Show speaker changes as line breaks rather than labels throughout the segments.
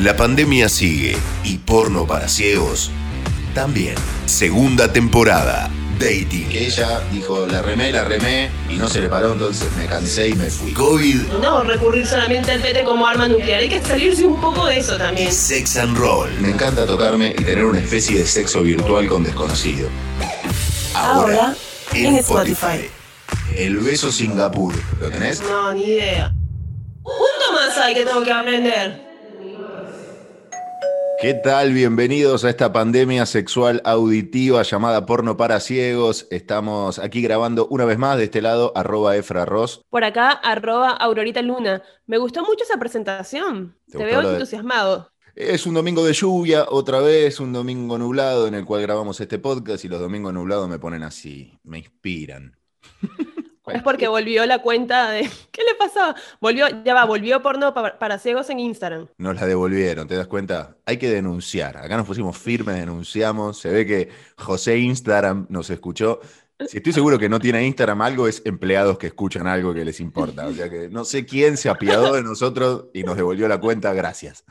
La pandemia sigue y porno para ciegos también. Segunda temporada. Dating.
Que ella dijo, la remé, la remé, y no se le paró, entonces me cansé y me fui.
COVID
No recurrir solamente al pete como arma nuclear, hay que salirse un poco de eso
y
también.
sex and roll.
Me encanta tocarme y tener una especie de sexo virtual con desconocido.
Ahora, en Spotify.
El beso Singapur, ¿lo tenés?
No, ni idea. Punto más hay que tengo que aprender.
¿Qué tal? Bienvenidos a esta pandemia sexual auditiva llamada porno para ciegos. Estamos aquí grabando una vez más de este lado, arroba efraros.
Por acá, arroba Aurorita Luna. Me gustó mucho esa presentación.
¿Te
veo
de-
entusiasmado.
Es un domingo de lluvia, otra vez, un domingo nublado en el cual grabamos este podcast y los domingos nublados me ponen así, me inspiran.
Es porque volvió la cuenta de. ¿Qué le pasaba? Volvió, ya va, volvió porno pa- para ciegos en Instagram.
Nos la devolvieron, ¿te das cuenta? Hay que denunciar. Acá nos pusimos firmes, denunciamos. Se ve que José Instagram nos escuchó. Si estoy seguro que no tiene Instagram, algo es empleados que escuchan algo que les importa. O sea que no sé quién se apiadó de nosotros y nos devolvió la cuenta. Gracias.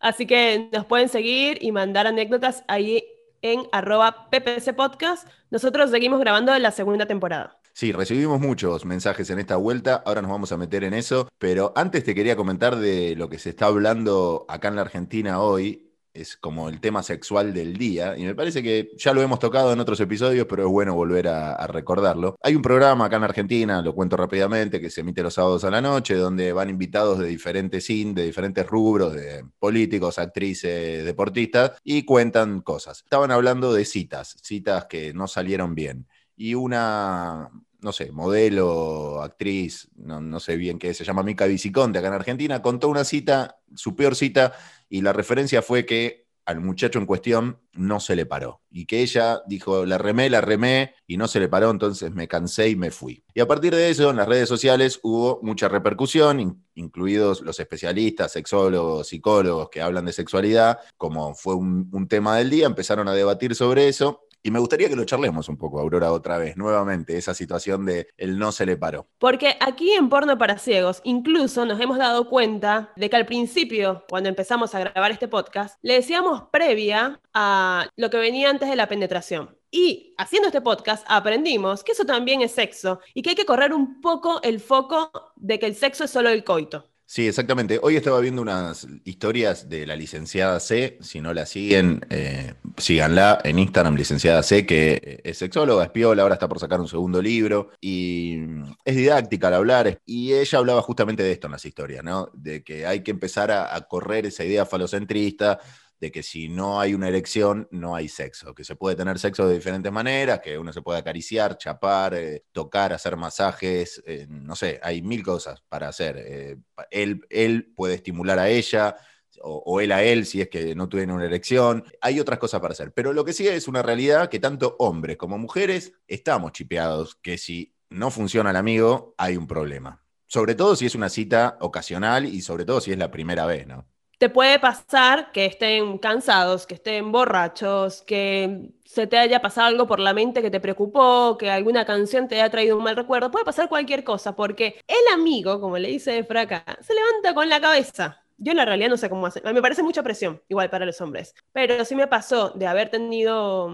Así que nos pueden seguir y mandar anécdotas ahí en arroba PPC Podcast. Nosotros seguimos grabando la segunda temporada.
Sí, recibimos muchos mensajes en esta vuelta, ahora nos vamos a meter en eso, pero antes te quería comentar de lo que se está hablando acá en la Argentina hoy, es como el tema sexual del día, y me parece que ya lo hemos tocado en otros episodios, pero es bueno volver a, recordarlo. Hay un programa acá en Argentina, lo cuento rápidamente, que se emite los sábados a la noche, donde van invitados de diferentes in, de diferentes rubros, de políticos, actrices, deportistas, y cuentan cosas. Estaban hablando de citas, citas que no salieron bien. Y una, no sé, modelo, actriz, no, no sé bien qué, se llama Mica Viciconte acá en Argentina, contó una cita, su peor cita, y la referencia fue que al muchacho en cuestión no se le paró. Y que ella dijo, la remé, la remé, y no se le paró, entonces me cansé y me fui. Y a partir de eso, en las redes sociales hubo mucha repercusión, in- incluidos los especialistas, sexólogos, psicólogos que hablan de sexualidad, como fue un tema del día, empezaron a debatir sobre eso. Y me gustaría que lo charlemos un poco, Aurora, otra vez, nuevamente, esa situación de el no se le paró.
Porque aquí en Porno para Ciegos, incluso nos hemos dado cuenta de que al principio, cuando empezamos a grabar este podcast, le decíamos previa a lo que venía antes de la penetración. Y haciendo este podcast aprendimos que eso también es sexo y que hay que correr un poco el foco de que el sexo es solo el coito.
Sí, exactamente. Hoy estaba viendo unas historias de la licenciada C. Si no la siguen, eh, síganla en Instagram, licenciada C, que es sexóloga, es piola, ahora está por sacar un segundo libro y mm, es didáctica al hablar. Y ella hablaba justamente de esto en las historias, ¿no? De que hay que empezar a, a correr esa idea falocentrista de que si no hay una erección, no hay sexo, que se puede tener sexo de diferentes maneras, que uno se puede acariciar, chapar, eh, tocar, hacer masajes, eh, no sé, hay mil cosas para hacer. Eh, él, él puede estimular a ella. O, él a él, si es que no tiene una erección. Hay otras cosas para hacer. Pero lo que sí es una realidad que tanto hombres como mujeres estamos chipeados, que si no funciona el amigo, hay un problema. Sobre todo si es una cita ocasional y sobre todo si es la primera vez, ¿no?
Te puede pasar que estén cansados, que estén borrachos, que se te haya pasado algo por la mente que te preocupó, que alguna canción te haya traído un mal recuerdo. Puede pasar cualquier cosa, porque el amigo, como le dice Efra acá, se levanta con la cabeza. Yo en la realidad no sé cómo hacer. Me parece mucha presión, igual para los hombres. Pero sí me pasó de haber tenido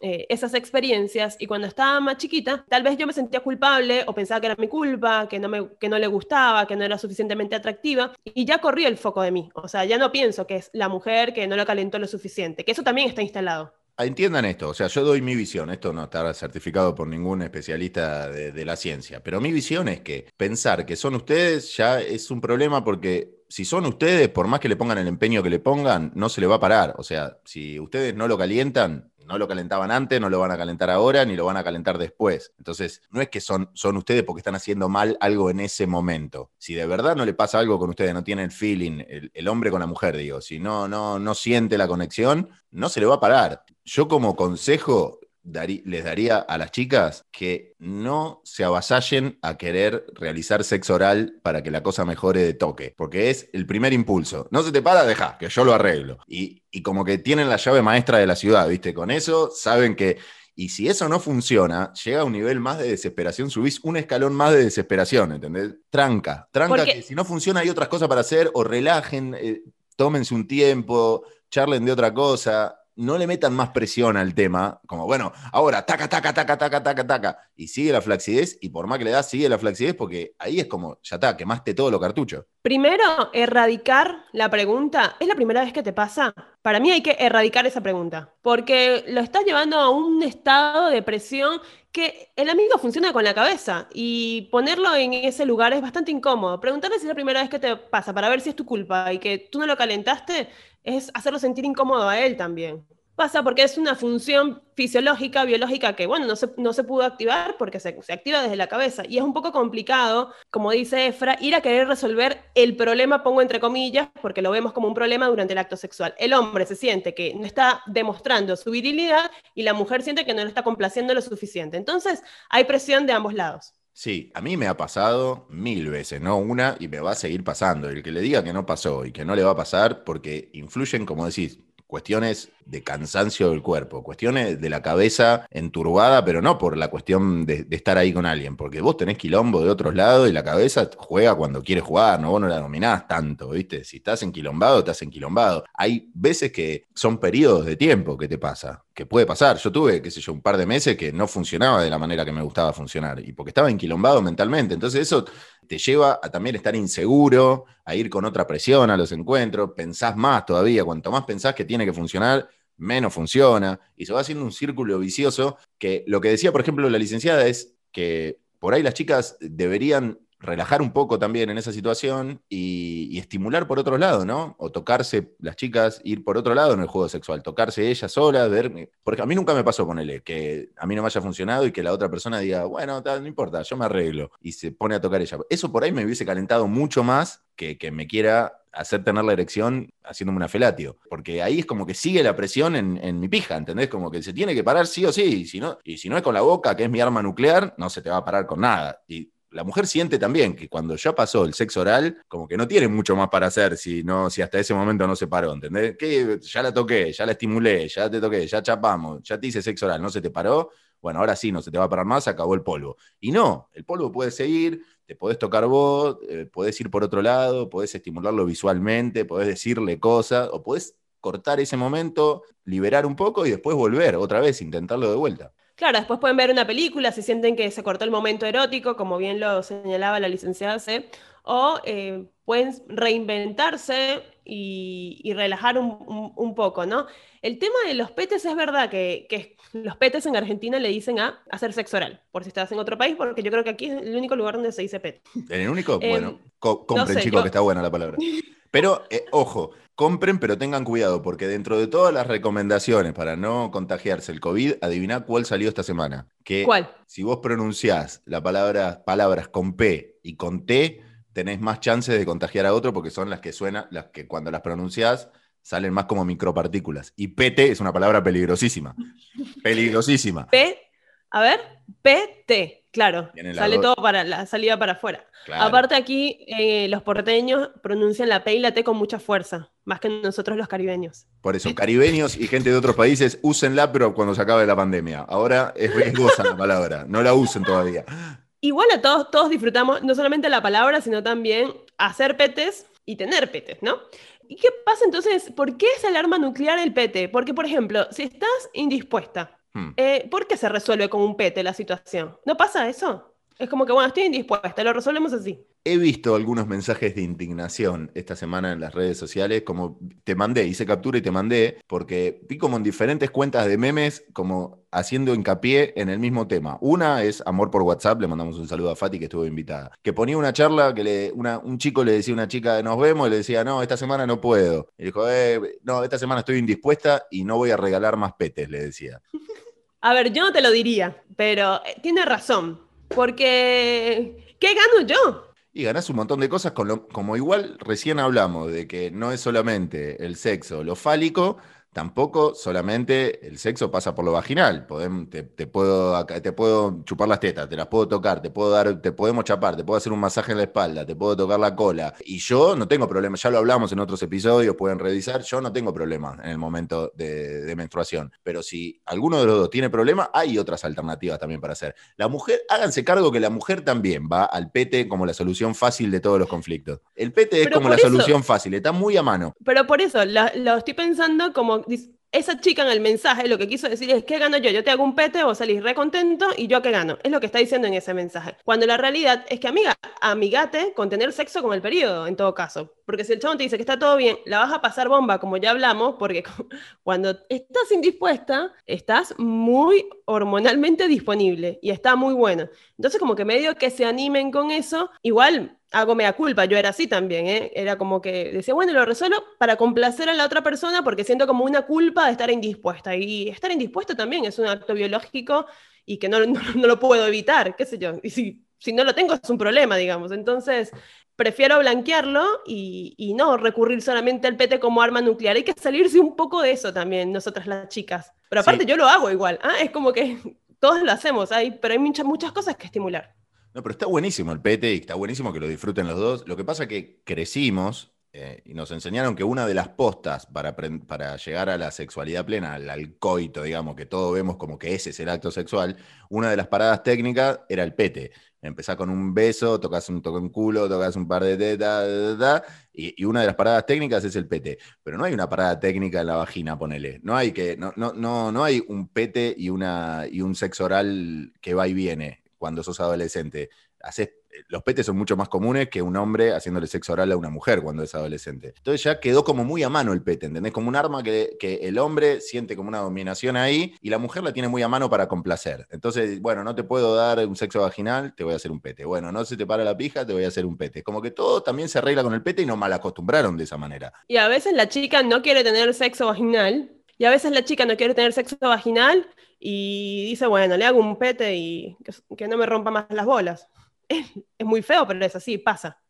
eh, esas experiencias y cuando estaba más chiquita, tal vez yo me sentía culpable o pensaba que era mi culpa, que no, me, que no le gustaba, que no era suficientemente atractiva y ya corrió el foco de mí. O sea, ya no pienso que es la mujer que no lo calentó lo suficiente, que eso también está instalado.
Entiendan esto, o sea, yo doy mi visión, esto no está certificado por ningún especialista de la ciencia, pero mi visión es que pensar que son ustedes ya es un problema porque si son ustedes, por más que le pongan el empeño que le pongan, no se le va a parar. O sea, si ustedes no lo calientan, no lo calentaban antes, no lo van a calentar ahora, ni lo van a calentar después. Entonces, no es que son, son ustedes porque están haciendo mal algo en ese momento. Si de verdad no le pasa algo con ustedes, no tiene el feeling, el, el hombre con la mujer, digo, si no, no, no siente la conexión, no se le va a parar. Yo como consejo darí- les daría a las chicas que no se avasallen a querer realizar sexo oral para que la cosa mejore de toque, porque es el primer impulso. No se te para, deja, que yo lo arreglo. Y, y como que tienen la llave maestra de la ciudad, ¿viste? Con eso saben que... Y si eso no funciona, llega a un nivel más de desesperación, subís un escalón más de desesperación, ¿entendés? Tranca, tranca,
Porque-
que si no funciona hay otras cosas para hacer o relajen. eh, tómense un tiempo, charlen de otra cosa, no le metan más presión al tema, como bueno, ahora taca, taca, taca, taca, taca, taca, y sigue la flacidez, y por más que le das, sigue la flacidez, porque ahí es como, ya está, quemaste todo lo cartucho.
Primero, erradicar la pregunta. ¿Es la primera vez que te pasa? Para mí hay que erradicar esa pregunta, porque lo estás llevando a un estado de presión que el amigo funciona con la cabeza y ponerlo en ese lugar es bastante incómodo. Preguntarle si es la primera vez que te pasa para ver si es tu culpa y que tú no lo calentaste es hacerlo sentir incómodo a él también. Pasa porque es una función fisiológica, biológica, que bueno, no se, no se pudo activar porque se, se, activa desde la cabeza. Y es un poco complicado, como dice Efra, ir a querer resolver el problema, pongo entre comillas, porque lo vemos como un problema durante el acto sexual. El hombre se siente que no está demostrando su virilidad y la mujer siente que no lo está complaciendo lo suficiente. Entonces, hay presión de ambos lados.
Sí, a mí me ha pasado mil veces, no una, y me va a seguir pasando. El que le diga que no pasó y que no le va a pasar, porque influyen, como decís, cuestiones de cansancio del cuerpo, cuestiones de la cabeza enturbada, pero no por la cuestión de, estar ahí con alguien, porque vos tenés quilombo de otros lados y la cabeza juega cuando quiere jugar, no vos no la dominás tanto, ¿viste? Si estás enquilombado, estás enquilombado. Hay veces que son periodos de tiempo que te pasa, que puede pasar. Yo tuve, qué sé yo, un par de meses que no funcionaba de la manera que me gustaba funcionar, y porque estaba enquilombado mentalmente. Entonces eso te lleva a también estar inseguro, a ir con otra presión a los encuentros, pensás más todavía, cuanto más pensás que tiene que funcionar, menos funciona, y se va haciendo un círculo vicioso que lo que decía, por ejemplo, la licenciada es que por ahí las chicas deberían relajar un poco también en esa situación y, estimular por otro lado, ¿no? O tocarse las chicas, ir por otro lado en el juego sexual, tocarse ellas solas, ver. Porque a mí nunca me pasó con él, que a mí no me haya funcionado y que la otra persona diga, bueno, no importa, yo me arreglo. Y se pone a tocar ella. Eso por ahí me hubiese calentado mucho más que, que me quiera hacer tener la erección haciéndome una felatio. Porque ahí es como que sigue la presión en, en, mi pija, ¿entendés? Como que se tiene que parar sí o sí. Y si, no, y si no es con la boca, que es mi arma nuclear, no se te va a parar con nada. Y la mujer siente también que cuando ya pasó el sexo oral, como que no tiene mucho más para hacer si, no, si hasta ese momento no se paró, ¿entendés? Que ya la toqué, ya la estimulé, ya te toqué, ya chapamos, ya te hice sexo oral, no se te paró, bueno, ahora sí, no se te va a parar más, acabó el polvo. Y no, el polvo puede seguir, te podés tocar vos, eh, podés ir por otro lado, podés estimularlo visualmente, podés decirle cosas, o podés cortar ese momento, liberar un poco y después volver otra vez, intentarlo de vuelta.
Claro, después pueden ver una película si sienten que se cortó el momento erótico, como bien lo señalaba la licenciada C, o eh, pueden reinventarse y, y relajar un, un, un, poco, ¿no? El tema de los petes es verdad que, que, los petes en Argentina le dicen a hacer sexo oral, por si estás en otro país, porque yo creo que aquí es el único lugar donde se dice pet.
¿En el único? Eh, bueno, co compren no sé, chicos yo... que está buena la palabra. Pero, eh, ojo, compren, pero tengan cuidado, porque dentro de todas las recomendaciones para no contagiarse el COVID, adivina cuál salió esta semana. Que
¿Cuál?
Si vos pronunciás la palabra, palabras con P y con T, tenés más chances de contagiar a otro porque son las que suenan, las que cuando las pronunciás salen más como micropartículas. Y PT es una palabra peligrosísima. peligrosísima.
P, a ver, PT. Claro, sale todo para la salida para afuera. Claro. Aparte aquí eh, los porteños pronuncian la P y la T con mucha fuerza, más que nosotros los caribeños.
Por eso, caribeños y gente de otros países, úsenla, pero cuando se acabe la pandemia. Ahora es riesgosa la palabra, no la usen todavía.
Igual a todos, todos disfrutamos no solamente la palabra, sino también hacer petes y tener petes, ¿no? ¿Y qué pasa entonces? ¿Por qué es el arma nuclear el pete? Porque, por ejemplo, si estás indispuesta, Hmm. Eh, ¿Por qué se resuelve con un pete la situación? ¿No pasa eso? Es como que, bueno, estoy indispuesta, lo resolvemos así.
He visto algunos mensajes de indignación esta semana en las redes sociales, como te mandé, hice captura y te mandé, porque vi como en diferentes cuentas de memes, como haciendo hincapié en el mismo tema. Una es Amor por WhatsApp, le mandamos un saludo a Fati que estuvo invitada, que ponía una charla que le, una, un chico le decía a una chica, nos vemos, y le decía, no, esta semana no puedo. Y dijo, eh, no, esta semana estoy indispuesta y no voy a regalar más petes, le decía.
A ver, yo no te lo diría, pero eh, tiene razón, porque ¿qué gano yo?
Y ganás un montón de cosas, con lo, como igual recién hablamos, de que no es solamente el sexo, lo fálico, tampoco solamente el sexo pasa por lo vaginal. te, puedo, te puedo chupar las tetas, te las puedo tocar, te puedo dar, te podemos chapar, te puedo hacer un masaje en la espalda, te puedo tocar la cola. Y yo no tengo problema, ya lo hablamos en otros episodios, pueden revisar, yo no tengo problema en el momento de, menstruación. Pero si alguno de los dos tiene problema, hay otras alternativas también para hacer. La mujer, háganse cargo que la mujer también va al pete como la solución fácil de todos los conflictos. El pete es como la solución fácil, está muy a mano.
Pero por eso, lo estoy pensando como esa chica en el mensaje lo que quiso decir es, ¿qué gano yo? Yo te hago un pete, vos salís recontento y yo qué gano. Es lo que está diciendo en ese mensaje. Cuando la realidad es que, amiga, amigate con tener sexo con el periodo, en todo caso. Porque si el chabón te dice que está todo bien, la vas a pasar bomba, como ya hablamos, porque cuando estás indispuesta, estás muy hormonalmente disponible y está muy bueno. Entonces, como que medio que se animen con eso, igual hago mea culpa, yo era así también, ¿eh? Era como que decía, bueno, lo resuelvo para complacer a la otra persona porque siento como una culpa de estar indispuesta. Y estar indispuesto también es un acto biológico y que no, no, lo puedo evitar, qué sé yo. Y si, si no lo tengo es un problema, digamos. Entonces, prefiero blanquearlo y, y, no recurrir solamente al pete como arma nuclear. Hay que salirse un poco de eso también, nosotras las chicas. Pero aparte yo lo hago igual. ¿ah? Es como que todos lo hacemos, hay, pero hay muchas, muchas cosas que estimular.
No, pero está buenísimo el pete y está buenísimo que lo disfruten los dos. Lo que pasa es que crecimos eh, y nos enseñaron que una de las postas para, para llegar a la sexualidad plena, al, coito, digamos, que todos vemos como que ese es el acto sexual, una de las paradas técnicas era el pete. Empezás con un beso, tocas un toque en culo, tocas un par de tetas, y, y, una de las paradas técnicas es el pete. Pero no hay una parada técnica en la vagina, ponele. No hay que, no, no, no, no hay un pete y, una, y un sexo oral que va y viene cuando sos adolescente. los petes son mucho más comunes que un hombre haciéndole sexo oral a una mujer cuando es adolescente. Entonces ya quedó como muy a mano el pete, ¿entendés? Como un arma que, el hombre siente como una dominación ahí y la mujer la tiene muy a mano para complacer. Entonces, bueno, no te puedo dar un sexo vaginal, te voy a hacer un pete. Bueno, no se te para la pija, te voy a hacer un pete. Como que todo también se arregla con el pete y nos mal acostumbraron de esa manera.
Y a veces la chica no quiere tener sexo vaginal y a veces la chica no quiere tener sexo vaginal y dice, bueno, le hago un pete y que, no me rompa más las bolas. Es, muy feo, pero es así, pasa.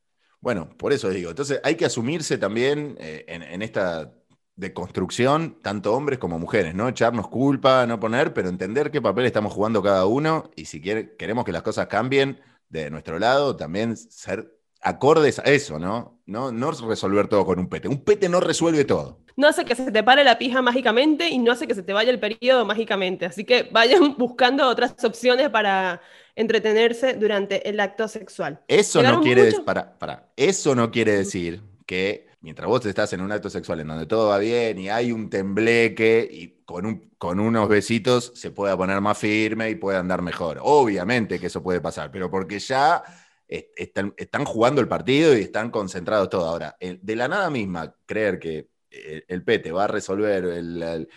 Bueno, por eso digo, entonces hay que asumirse también eh, en, esta deconstrucción, tanto hombres como mujeres, ¿no? Echarnos culpa, no poner, pero entender qué papel estamos jugando cada uno y si queremos que las cosas cambien de nuestro lado, también ser acordes a eso, ¿no? ¿no? No resolver todo con un pete. Un pete no resuelve todo.
No hace que se te pare la pija mágicamente y no hace que se te vaya el periodo mágicamente. Así que vayan buscando otras opciones para entretenerse durante el acto sexual.
Eso no quiere, para, para, eso no quiere decir que mientras vos estás en un acto sexual en donde todo va bien y hay un tembleque y con, un, con unos besitos se pueda poner más firme y puede andar mejor. Obviamente que eso puede pasar, pero porque ya están, están, jugando el partido y están concentrados todo. Ahora, de la nada misma, creer que eh, el pete va a resolver el,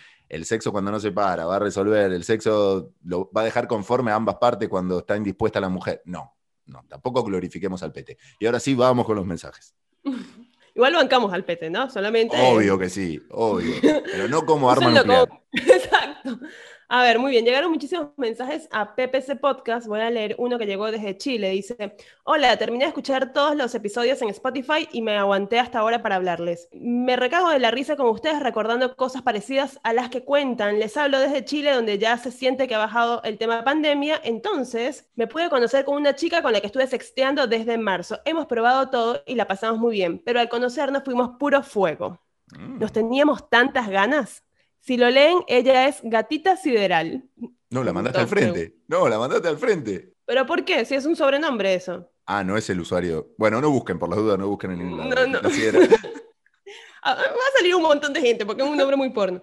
sexo cuando no se para, va a resolver el sexo, lo va a dejar conforme a ambas partes cuando está indispuesta la mujer. No, no, tampoco glorifiquemos al pete. Y ahora sí, vamos con los mensajes.
Igual bancamos al pete, ¿no? Solamente.
Obvio que sí, obvio. Pero no como arma nuclear.
Exacto. A ver, muy bien, llegaron muchísimos mensajes a PPC Podcast. Voy a leer uno que llegó desde Chile. Dice, hola, terminé de escuchar todos los episodios en Spotify y me aguanté hasta ahora para hablarles. Me recago de la risa con ustedes recordando cosas parecidas a las que cuentan. Les hablo desde Chile donde ya se siente que ha bajado el tema de pandemia. Entonces, me pude conocer con una chica con la que estuve sexteando desde marzo. Hemos probado todo y la pasamos muy bien, pero al conocernos fuimos puro fuego. Mm. Nos teníamos tantas ganas si lo leen, ella es Gatita Sideral.
No, la mandaste al frente. No, la mandaste al frente.
¿Pero por qué? Si es un sobrenombre eso.
Ah, no es el usuario. Bueno, no busquen, por las dudas, no busquen en la,
no, no. Ah, va a salir un montón de gente porque es un nombre muy porno.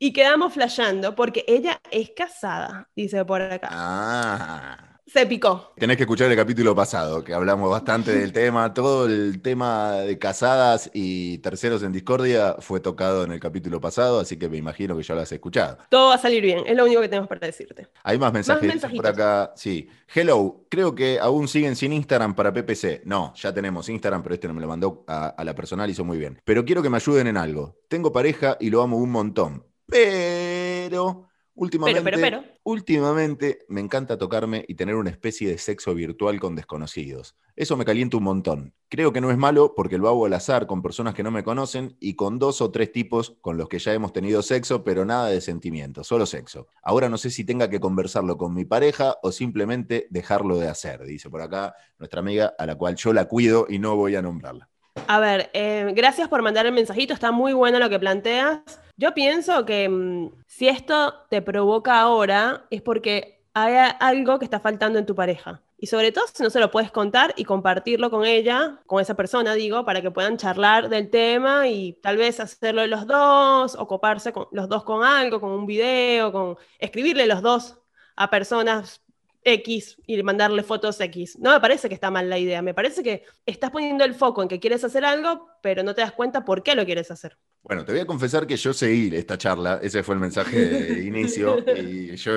Y quedamos flasheando porque ella es casada, dice por acá.
Ah
se picó.
Tenés que escuchar el capítulo pasado, que hablamos bastante del tema. Todo el tema de casadas y terceros en discordia fue tocado en el capítulo pasado, así que me imagino que ya lo has escuchado.
Todo va a salir bien, es lo único que tenemos para decirte.
Hay más mensajes por acá. Sí. Hello, creo que aún siguen sin Instagram para PPC. No, ya tenemos Instagram, pero este no me lo mandó a, a la personal, hizo muy bien. Pero quiero que me ayuden en algo. Tengo pareja y lo amo un montón. Pero Últimamente,
pero, pero.
últimamente me encanta tocarme y tener una especie de sexo virtual con desconocidos. Eso me calienta un montón. Creo que no es malo porque lo hago al azar con personas que no me conocen y con dos o tres tipos con los que ya hemos tenido sexo, pero nada de sentimiento, solo sexo. Ahora no sé si tenga que conversarlo con mi pareja o simplemente dejarlo de hacer, dice por acá nuestra amiga a la cual yo la cuido y no voy a nombrarla.
A ver, eh, gracias por mandar el mensajito, está muy bueno lo que planteas. Yo pienso que mm, si esto te provoca ahora es porque hay algo que está faltando en tu pareja. Y sobre todo si no se lo puedes contar y compartirlo con ella, con esa persona, digo, para que puedan charlar del tema y tal vez hacerlo los dos, ocuparse con, los dos con algo, con un video, con escribirle los dos a personas X y mandarle fotos X. No me parece que está mal la idea, me parece que estás poniendo el foco en que quieres hacer algo, pero no te das cuenta por qué lo quieres hacer.
Bueno, te voy a confesar que yo seguí esta charla, ese fue el mensaje de inicio, y yo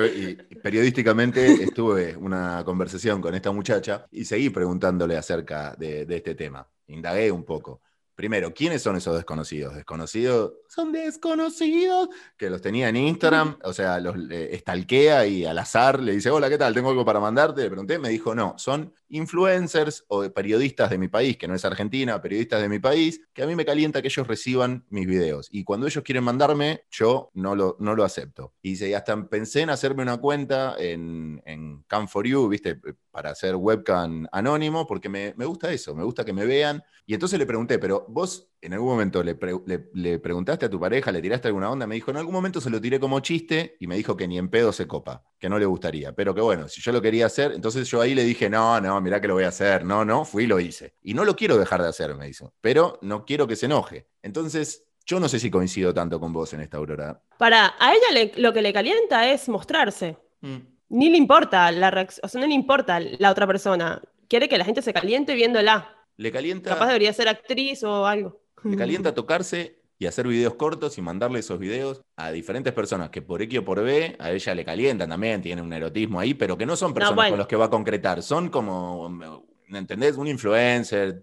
periodísticamente estuve una conversación con esta muchacha y seguí preguntándole acerca de este tema. Indagué un poco. Primero, ¿quiénes son esos desconocidos? Desconocidos son desconocidos que los tenía en Instagram, o sea, los estalquea y al azar le dice, hola, ¿qué tal? Tengo algo para mandarte. Le pregunté, me dijo, no, son influencers o periodistas de mi país, que no es Argentina, periodistas de mi país, que a mí me calienta que ellos reciban mis videos. Y cuando ellos quieren mandarme, yo no lo, no lo acepto. Y dice, y hasta pensé en hacerme una cuenta en, en Cam4U, ¿viste? Para hacer webcam anónimo, porque me, me gusta eso, me gusta que me vean. Y entonces le pregunté, pero vos en algún momento le, le, preguntaste a tu pareja, le tiraste alguna onda, me dijo, en algún momento se lo tiré como chiste y me dijo que ni en pedo se copa, que no le gustaría, pero que bueno, si yo lo quería hacer, entonces yo ahí le dije, no, no, mirá que lo voy a hacer, no, no, fui y lo hice. Y no lo quiero dejar de hacer, me dijo, pero no quiero que se enoje. Entonces, yo no sé si coincido tanto con vos en esta aurora.
Para, a ella lo que le calienta es mostrarse. Mm. Ni le importa la reacción, o sea, no le importa la otra persona. Quiere que la gente se caliente viéndola.
Le calienta.
Capaz debería ser actriz o algo.
Le calienta tocarse y hacer videos cortos y mandarle esos videos a diferentes personas que por X o por B a ella le calientan también, tiene un erotismo ahí, pero que no son personas con los que va a concretar, son como, ¿entendés? Un influencer,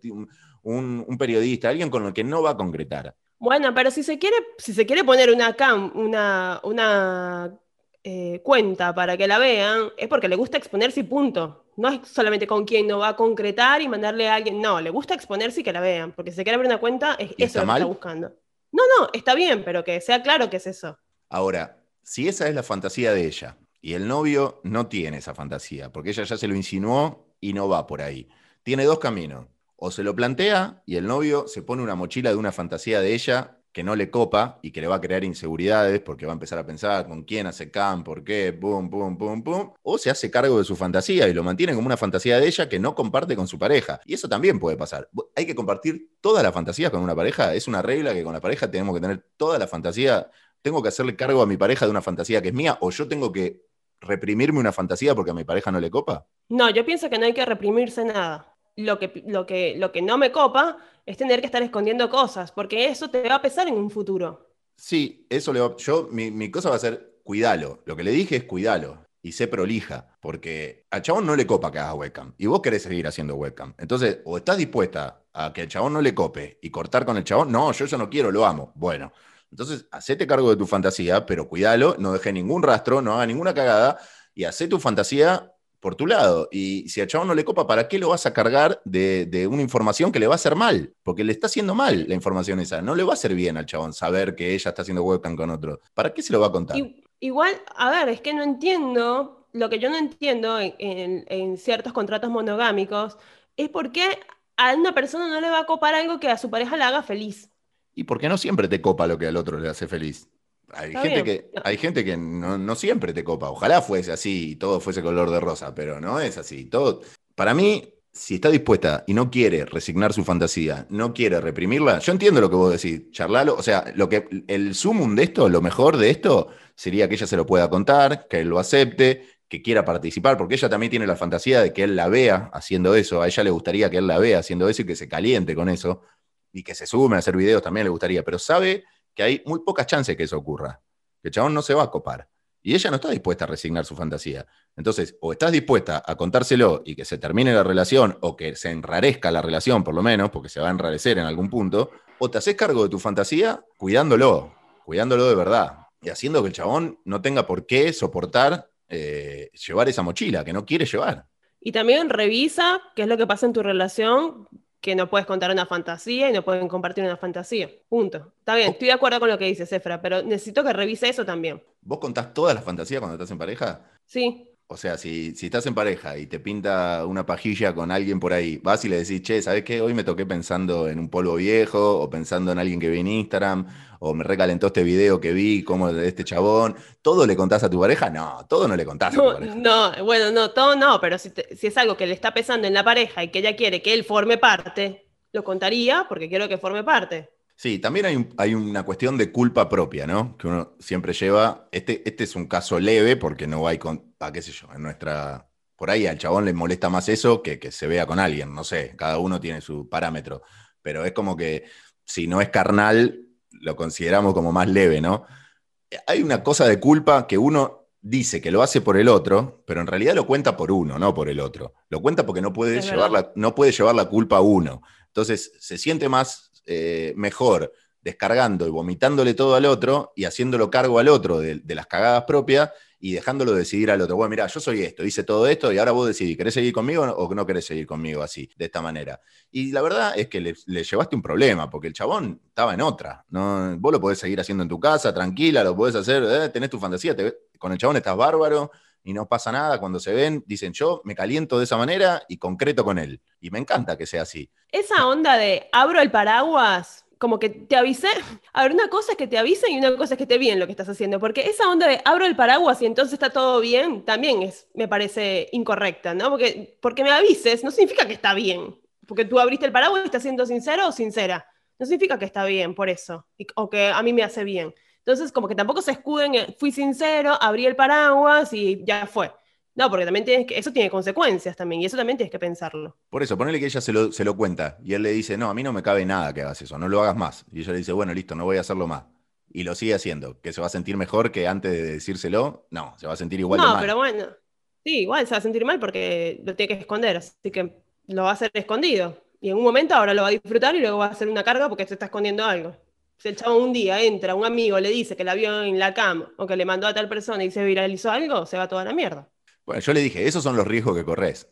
un, periodista, alguien con el que no va a concretar.
Bueno, pero si se quiere, si se quiere poner una cam, una, una eh, cuenta para que la vean, es porque le gusta exponerse y punto. No es solamente con quien no va a concretar y mandarle a alguien. No, le gusta exponerse y que la vean. Porque si se quiere abrir una cuenta, es eso lo que está buscando. No, no, está bien, pero que sea claro que es eso.
Ahora, si esa es la fantasía de ella y el novio no tiene esa fantasía, porque ella ya se lo insinuó y no va por ahí, tiene dos caminos. O se lo plantea y el novio se pone una mochila de una fantasía de ella que no le copa y que le va a crear inseguridades porque va a empezar a pensar con quién hace cam, por qué, pum, pum, pum, pum, o se hace cargo de su fantasía y lo mantiene como una fantasía de ella que no comparte con su pareja. Y eso también puede pasar. Hay que compartir toda la fantasía con una pareja. Es una regla que con la pareja tenemos que tener toda la fantasía. Tengo que hacerle cargo a mi pareja de una fantasía que es mía o yo tengo que reprimirme una fantasía porque a mi pareja no le copa.
No, yo pienso que no hay que reprimirse nada. Lo que, lo que, lo que no me copa es tener que estar escondiendo cosas, porque eso te va a pesar en un futuro.
Sí, eso le va, yo, mi, cosa va a ser cuidalo. Lo que le dije es cuidalo y sé prolija, porque al chabón no le copa que hagas webcam y vos querés seguir haciendo webcam. Entonces, o estás dispuesta a que el chabón no le cope y cortar con el chabón, no, yo eso no quiero, lo amo. Bueno, entonces, hacete cargo de tu fantasía, pero cuidalo, no deje ningún rastro, no haga ninguna cagada y hacé tu fantasía por tu lado. Y si a chabón no le copa, ¿para qué lo vas a cargar de, una información que le va a hacer mal? Porque le está haciendo mal la información esa. No le va a hacer bien al chabón saber que ella está haciendo webcam con otro. ¿Para qué se lo va a contar?
igual, a ver, es que no entiendo, lo que yo no entiendo en, ciertos contratos monogámicos es por qué a una persona no le va a copar algo que a su pareja le haga feliz.
Y porque no siempre te copa lo que al otro le hace feliz. Hay gente, que, hay gente que no, siempre te copa. Ojalá fuese así y todo fuese color de rosa, pero no es así. Todo, para mí, si está dispuesta y no quiere resignar su fantasía, no quiere reprimirla, yo entiendo lo que vos decís, charlalo. O sea, lo que, el sumum de esto, lo mejor de esto, sería que ella se lo pueda contar, que él lo acepte, que quiera participar, porque ella también tiene la fantasía de que él la vea haciendo eso. A ella le gustaría que él la vea haciendo eso y que se caliente con eso. Y que se sume a hacer videos también le gustaría, pero sabe que hay muy pocas chances que eso ocurra. Que el chabón no se va a copar. Y ella no está dispuesta a resignar su fantasía. Entonces, o estás dispuesta a contárselo y que se termine la relación, o que se enrarezca la relación, por lo menos, porque se va a enrarecer en algún punto, o te haces cargo de tu fantasía cuidándolo, cuidándolo de verdad. y haciendo que el chabón no tenga por qué soportar eh, llevar esa mochila que no quiere llevar.
Y también revisa qué es lo que pasa en tu relación, que no puedes contar una fantasía y no pueden compartir una fantasía. Punto. Está bien, estoy de acuerdo con lo que dice Cefra, pero necesito que revise eso también.
¿Vos contás todas las fantasías cuando estás en pareja?
Sí.
O sea, si, si, estás en pareja y te pinta una pajilla con alguien por ahí, vas y le decís, che, ¿sabes qué? Hoy me toqué pensando en un polvo viejo, o pensando en alguien que vi en Instagram, o me recalentó este video que vi, como de este chabón. ¿Todo le contás a tu pareja? No, todo no le contás
no,
a tu pareja.
No, bueno, no, todo no, pero si, si es algo que le está pesando en la pareja y que ella quiere que él forme parte, lo contaría porque quiero que forme parte.
Sí, también hay, hay, una cuestión de culpa propia, ¿no? Que uno siempre lleva. Este, este es un caso leve porque no hay con. a qué sé yo, en nuestra. Por ahí al chabón le molesta más eso que que se vea con alguien, no sé, cada uno tiene su parámetro. Pero es como que si no es carnal, lo consideramos como más leve, ¿no? Hay una cosa de culpa que uno dice que lo hace por el otro, pero en realidad lo cuenta por uno, no por el otro. Lo cuenta porque no puede, llevar la, no puede llevar la culpa a uno. Entonces se siente más eh, mejor descargando y vomitándole todo al otro y haciéndolo cargo al otro de, las cagadas propias y dejándolo decidir al otro. Bueno, mira, yo soy esto, hice todo esto y ahora vos decidís, ¿querés seguir conmigo o no querés seguir conmigo así, de esta manera? Y la verdad es que le, llevaste un problema, porque el chabón estaba en otra. ¿no? Vos lo podés seguir haciendo en tu casa, tranquila, lo podés hacer, eh, tenés tu fantasía, con el chabón estás bárbaro y no pasa nada. Cuando se ven, dicen yo me caliento de esa manera y concreto con él. Y me encanta que sea así.
Esa onda de abro el paraguas, como que te avisé. A ver, una cosa es que te avisen y una cosa es que esté bien lo que estás haciendo. Porque esa onda de abro el paraguas y entonces está todo bien, también es, me parece incorrecta, ¿no? Porque, porque me avises no significa que está bien. Porque tú abriste el paraguas y estás siendo sincero o sincera. No significa que está bien por eso. o que a mí me hace bien. Entonces, como que tampoco se escuden, fui sincero, abrí el paraguas y ya fue. No, porque también tienes que, eso tiene consecuencias también, y eso también tienes que pensarlo.
Por eso, ponele que ella se lo, se lo cuenta, y él le dice, no, a mí no me cabe nada que hagas eso, no lo hagas más. Y ella le dice, bueno, listo, no voy a hacerlo más. Y lo sigue haciendo, que se va a sentir mejor que antes de decírselo, no, se va a sentir igual.
No, pero bueno, sí, igual se va a sentir mal porque lo tiene que esconder, así que lo va a hacer escondido. Y en un momento ahora lo va a disfrutar y luego va a hacer una carga porque se está escondiendo algo si el chavo un día entra, un amigo le dice que la vio en la cama o que le mandó a tal persona y se viralizó algo, se va toda la mierda.
Bueno, yo le dije, esos son los riesgos que corres.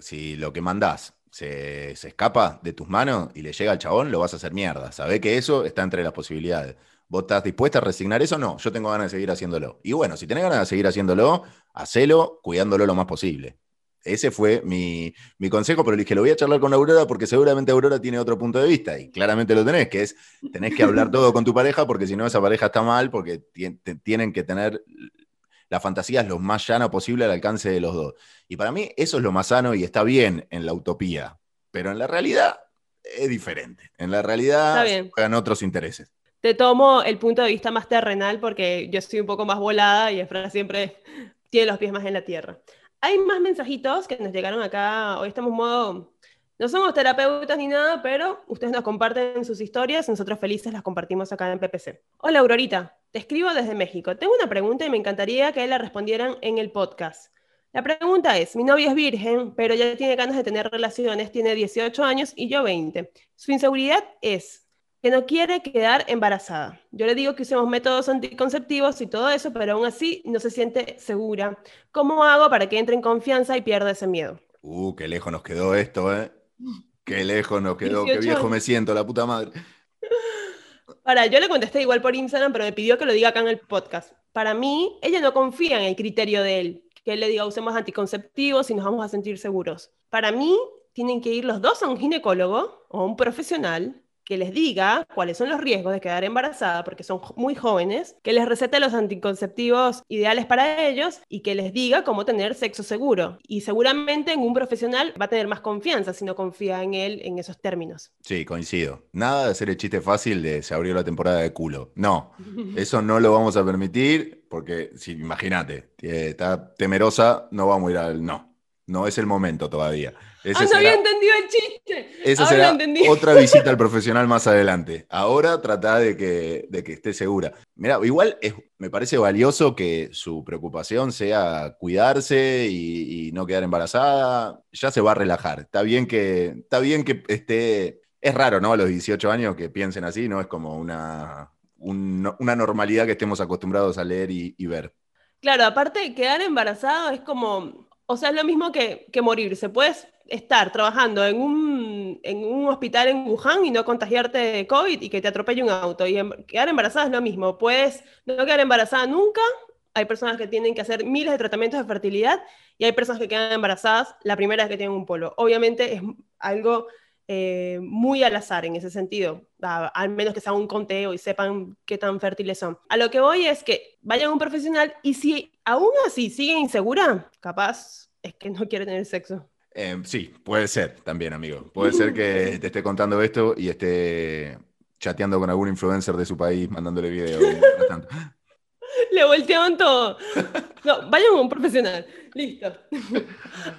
Si lo que mandás se, escapa de tus manos y le llega al chabón, lo vas a hacer mierda. Sabés que eso está entre las posibilidades. ¿Vos estás dispuesta a resignar eso? No, yo tengo ganas de seguir haciéndolo. Y bueno, si tenés ganas de seguir haciéndolo, hacelo cuidándolo lo más posible. Ese fue mi, consejo, pero le dije, lo voy a charlar con Aurora porque seguramente Aurora tiene otro punto de vista y claramente lo tenés, que es, tenés que hablar todo con tu pareja porque si no esa pareja está mal, porque tienen que tener la fantasía es lo más llana posible al alcance de los dos. Y para mí eso es lo más sano y está bien en la utopía, pero en la realidad es diferente. En la realidad juegan otros intereses.
Te tomo el punto de vista más terrenal porque yo estoy un poco más volada y Efra siempre tiene los pies más en la tierra. Hay más mensajitos que nos llegaron acá. Hoy estamos modo. No somos terapeutas ni nada, pero ustedes nos comparten sus historias. Nosotros felices las compartimos acá en PPC. Hola, Aurorita. Te escribo desde México. Tengo una pregunta y me encantaría que la respondieran en el podcast. La pregunta es, mi novia es virgen, pero ya tiene ganas de tener relaciones, tiene 18 años y yo 20. Su inseguridad es, que no quiere quedar embarazada. Yo le digo que usemos métodos anticonceptivos y todo eso, pero aún así no se siente segura. ¿Cómo hago para que entre en confianza y pierda ese miedo?
Uh, qué lejos nos quedó esto, ¿eh? Qué lejos nos quedó, qué viejo me siento, la puta madre.
Para, yo le contesté igual por Instagram, pero me pidió que lo diga acá en el podcast. Para mí, ella no confía en el criterio de él, que él le diga usemos anticonceptivos y nos vamos a sentir seguros. Para mí, tienen que ir los dos a un ginecólogo o a un profesional que les diga cuáles son los riesgos de quedar embarazada, porque son muy jóvenes, que les recete los anticonceptivos ideales para ellos y que les diga cómo tener sexo seguro. Y seguramente en un profesional va a tener más confianza si no confía en él en esos términos.
Sí, coincido. Nada de hacer el chiste fácil de se abrió la temporada de culo. No, eso no lo vamos a permitir porque, si imagínate, está temerosa, no vamos a ir al no. No es el momento todavía.
ah, no había entendido el chiste.
Esa será otra visita al profesional más adelante. Ahora trata de que, de que esté segura. Mira, igual me parece valioso que su preocupación sea cuidarse y, no quedar embarazada. Ya se va a relajar. Está bien que, está bien que esté. Es raro, ¿no? A los 18 años que piensen así, ¿no? Es como una, una normalidad que estemos acostumbrados a leer y, ver.
Claro, aparte, quedar embarazado es como, o sea, es lo mismo que, que morirse. Puedes estar trabajando en un, en un, hospital en Wuhan y no contagiarte de COVID y que te atropelle un auto. Y em, quedar embarazada es lo mismo. Puedes no quedar embarazada nunca. Hay personas que tienen que hacer miles de tratamientos de fertilidad y hay personas que quedan embarazadas la primera vez que tienen un polo. Obviamente es algo eh, muy al azar en ese sentido, al menos que sea un conteo y sepan qué tan fértiles son. A lo que voy es que vayan a un profesional y si aún así siguen insegura, capaz es que no quiere tener sexo.
Em, sí, puede ser también, amigo. Puede ser que te esté contando esto y esté chateando con algún influencer de su país, mandándole video.
Le volteaban todo. No, vayan a un profesional. Listo.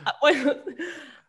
Ah, bueno,